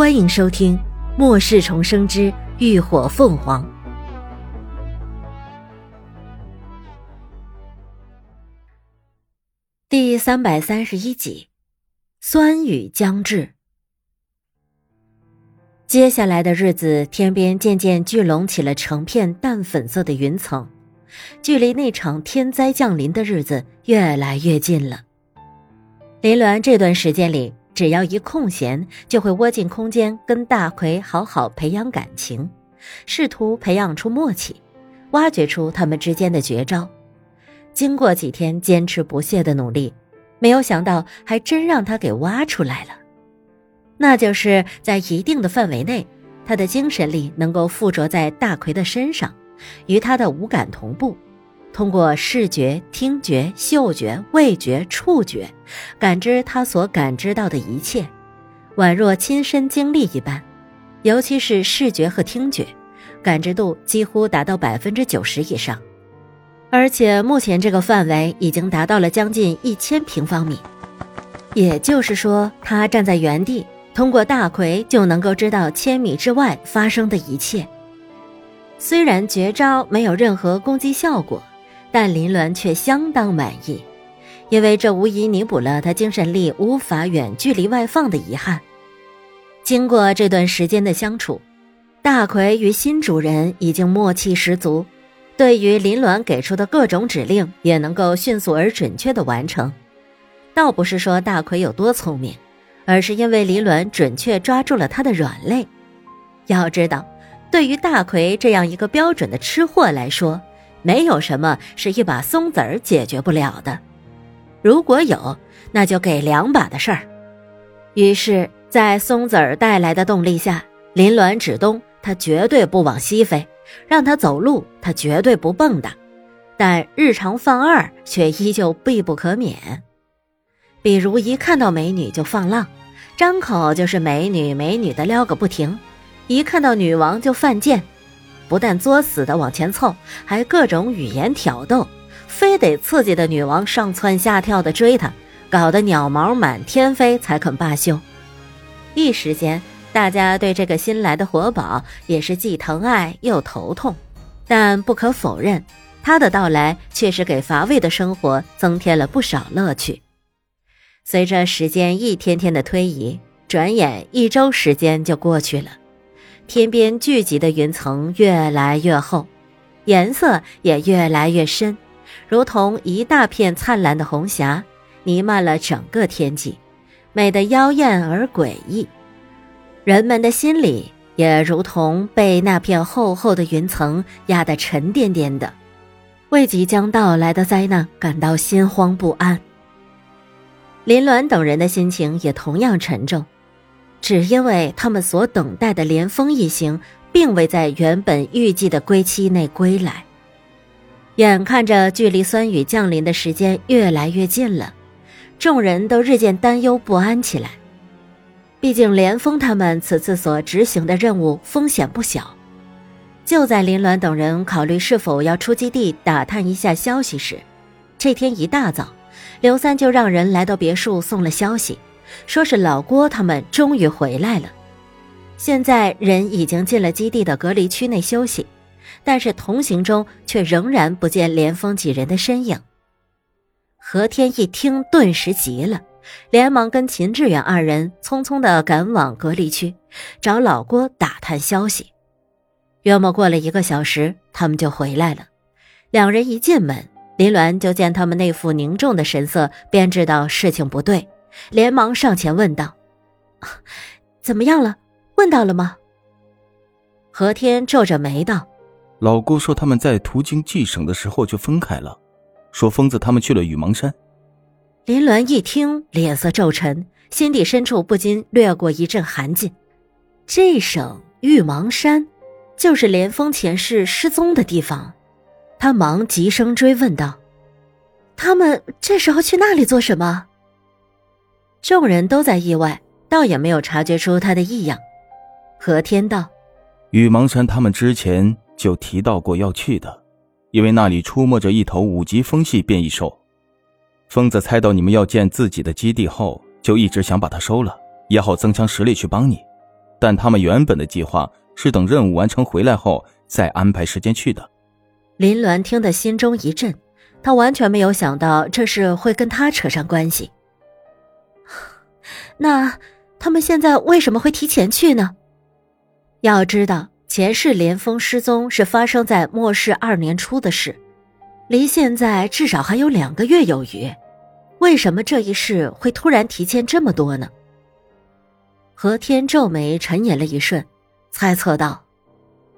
欢迎收听《末世重生之浴火凤凰》第三百三十一集。酸雨将至，接下来的日子，天边渐渐聚拢起了成片淡粉色的云层，距离那场天灾降临的日子越来越近了。林鸾这段时间里。只要一空闲，就会窝进空间跟大奎好好培养感情，试图培养出默契，挖掘出他们之间的绝招。经过几天坚持不懈的努力，没有想到还真让他给挖出来了。那就是在一定的范围内，他的精神力能够附着在大奎的身上，与他的五感同步。通过视觉、听觉、嗅觉、味觉、触觉，感知他所感知到的一切，宛若亲身经历一般。尤其是视觉和听觉，感知度几乎达到百分之九十以上。而且目前这个范围已经达到了将近一千平方米，也就是说，他站在原地，通过大奎就能够知道千米之外发生的一切。虽然绝招没有任何攻击效果。但林鸾却相当满意，因为这无疑弥补了他精神力无法远距离外放的遗憾。经过这段时间的相处，大奎与新主人已经默契十足，对于林鸾给出的各种指令也能够迅速而准确的完成。倒不是说大奎有多聪明，而是因为林鸾准确抓住了他的软肋。要知道，对于大奎这样一个标准的吃货来说，没有什么是一把松子儿解决不了的，如果有，那就给两把的事儿。于是，在松子儿带来的动力下，林鸾指东，他绝对不往西飞；让他走路，他绝对不蹦跶。但日常放二却依旧必不可免，比如一看到美女就放浪，张口就是美女美女的撩个不停；一看到女王就犯贱。不但作死的往前凑，还各种语言挑逗，非得刺激的女王上蹿下跳的追他，搞得鸟毛满天飞才肯罢休。一时间，大家对这个新来的活宝也是既疼爱又头痛。但不可否认，他的到来确实给乏味的生活增添了不少乐趣。随着时间一天天的推移，转眼一周时间就过去了。天边聚集的云层越来越厚，颜色也越来越深，如同一大片灿烂的红霞，弥漫了整个天际，美得妖艳而诡异。人们的心里也如同被那片厚厚的云层压得沉甸甸的，为即将到来的灾难感到心慌不安。林鸾等人的心情也同样沉重。只因为他们所等待的连峰一行，并未在原本预计的归期内归来。眼看着距离酸雨降临的时间越来越近了，众人都日渐担忧不安起来。毕竟连峰他们此次所执行的任务风险不小。就在林鸾等人考虑是否要出基地打探一下消息时，这天一大早，刘三就让人来到别墅送了消息。说是老郭他们终于回来了，现在人已经进了基地的隔离区内休息，但是同行中却仍然不见连峰几人的身影。何天一听，顿时急了，连忙跟秦志远二人匆匆的赶往隔离区，找老郭打探消息。约莫过了一个小时，他们就回来了。两人一进门，林鸾就见他们那副凝重的神色，便知道事情不对。连忙上前问道：“怎么样了？问到了吗？”何天皱着眉道：“老姑说他们在途经冀省的时候就分开了，说疯子他们去了羽芒山。”林鸾一听，脸色骤沉，心底深处不禁掠过一阵寒劲。这省玉芒山，就是连峰前世失踪的地方。他忙急声追问道：“他们这时候去那里做什么？”众人都在意外，倒也没有察觉出他的异样。何天道：“羽芒山，他们之前就提到过要去的，因为那里出没着一头五级风系变异兽。疯子猜到你们要建自己的基地后，就一直想把它收了，也好增强实力去帮你。但他们原本的计划是等任务完成回来后再安排时间去的。林鸾听得心中一震，他完全没有想到这事会跟他扯上关系。那他们现在为什么会提前去呢？要知道，前世连峰失踪是发生在末世二年初的事，离现在至少还有两个月有余。为什么这一世会突然提前这么多呢？何天皱眉沉吟了一瞬，猜测道：“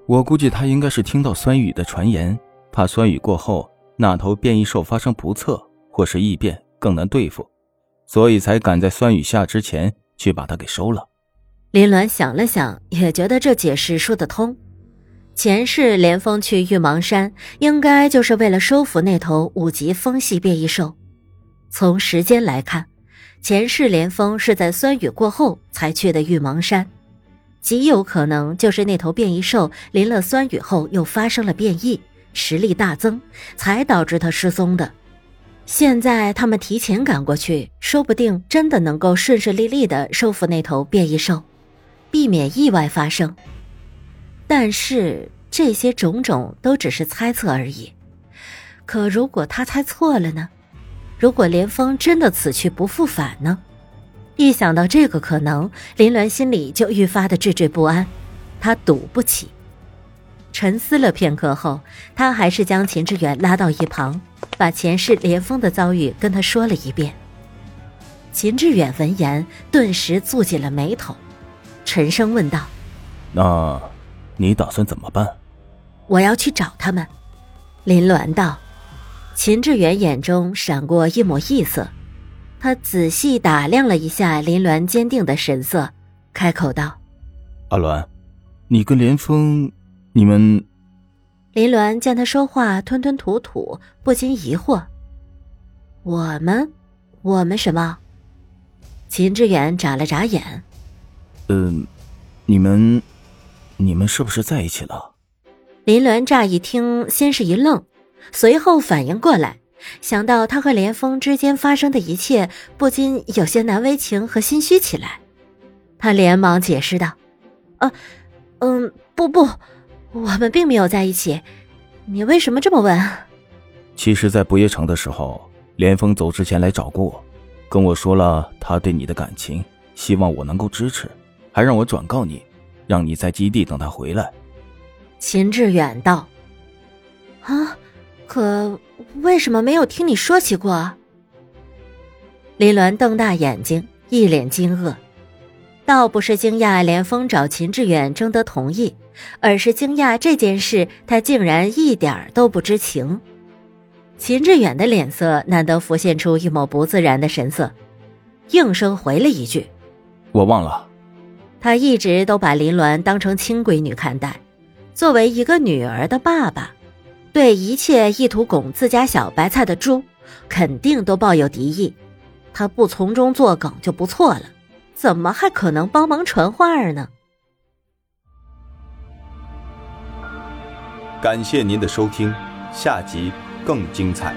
我估计他应该是听到酸雨的传言。”怕酸雨过后那头变异兽发生不测或是异变更难对付，所以才赶在酸雨下之前去把它给收了。林鸾想了想，也觉得这解释说得通。前世连峰去玉芒山，应该就是为了收服那头五级风系变异兽。从时间来看，前世连峰是在酸雨过后才去的玉芒山，极有可能就是那头变异兽淋了酸雨后又发生了变异。实力大增，才导致他失踪的。现在他们提前赶过去，说不定真的能够顺顺利利的收服那头变异兽，避免意外发生。但是这些种种都只是猜测而已。可如果他猜错了呢？如果连峰真的此去不复返呢？一想到这个可能，林鸾心里就愈发的惴惴不安。他赌不起。沉思了片刻后，他还是将秦志远拉到一旁，把前世连峰的遭遇跟他说了一遍。秦志远闻言，顿时蹙紧了眉头，沉声问道：“那，你打算怎么办？”“我要去找他们。”林鸾道。秦志远眼中闪过一抹异色，他仔细打量了一下林鸾坚定的神色，开口道：“阿鸾，你跟连峰……”你们，林鸾见他说话吞吞吐吐，不禁疑惑：“我们，我们什么？”秦志远眨了眨眼：“嗯，你们，你们是不是在一起了？”林鸾乍一听，先是一愣，随后反应过来，想到他和连峰之间发生的一切，不禁有些难为情和心虚起来。他连忙解释道：“啊，嗯，不不。”我们并没有在一起，你为什么这么问？其实，在不夜城的时候，连峰走之前来找过我，跟我说了他对你的感情，希望我能够支持，还让我转告你，让你在基地等他回来。秦志远道：“啊，可为什么没有听你说起过？”林鸾瞪大眼睛，一脸惊愕。倒不是惊讶连峰找秦志远征得同意，而是惊讶这件事他竟然一点都不知情。秦志远的脸色难得浮现出一抹不自然的神色，应声回了一句：“我忘了。”他一直都把林鸾当成亲闺女看待，作为一个女儿的爸爸，对一切意图拱自家小白菜的猪，肯定都抱有敌意。他不从中作梗就不错了。怎么还可能帮忙传话呢？感谢您的收听，下集更精彩。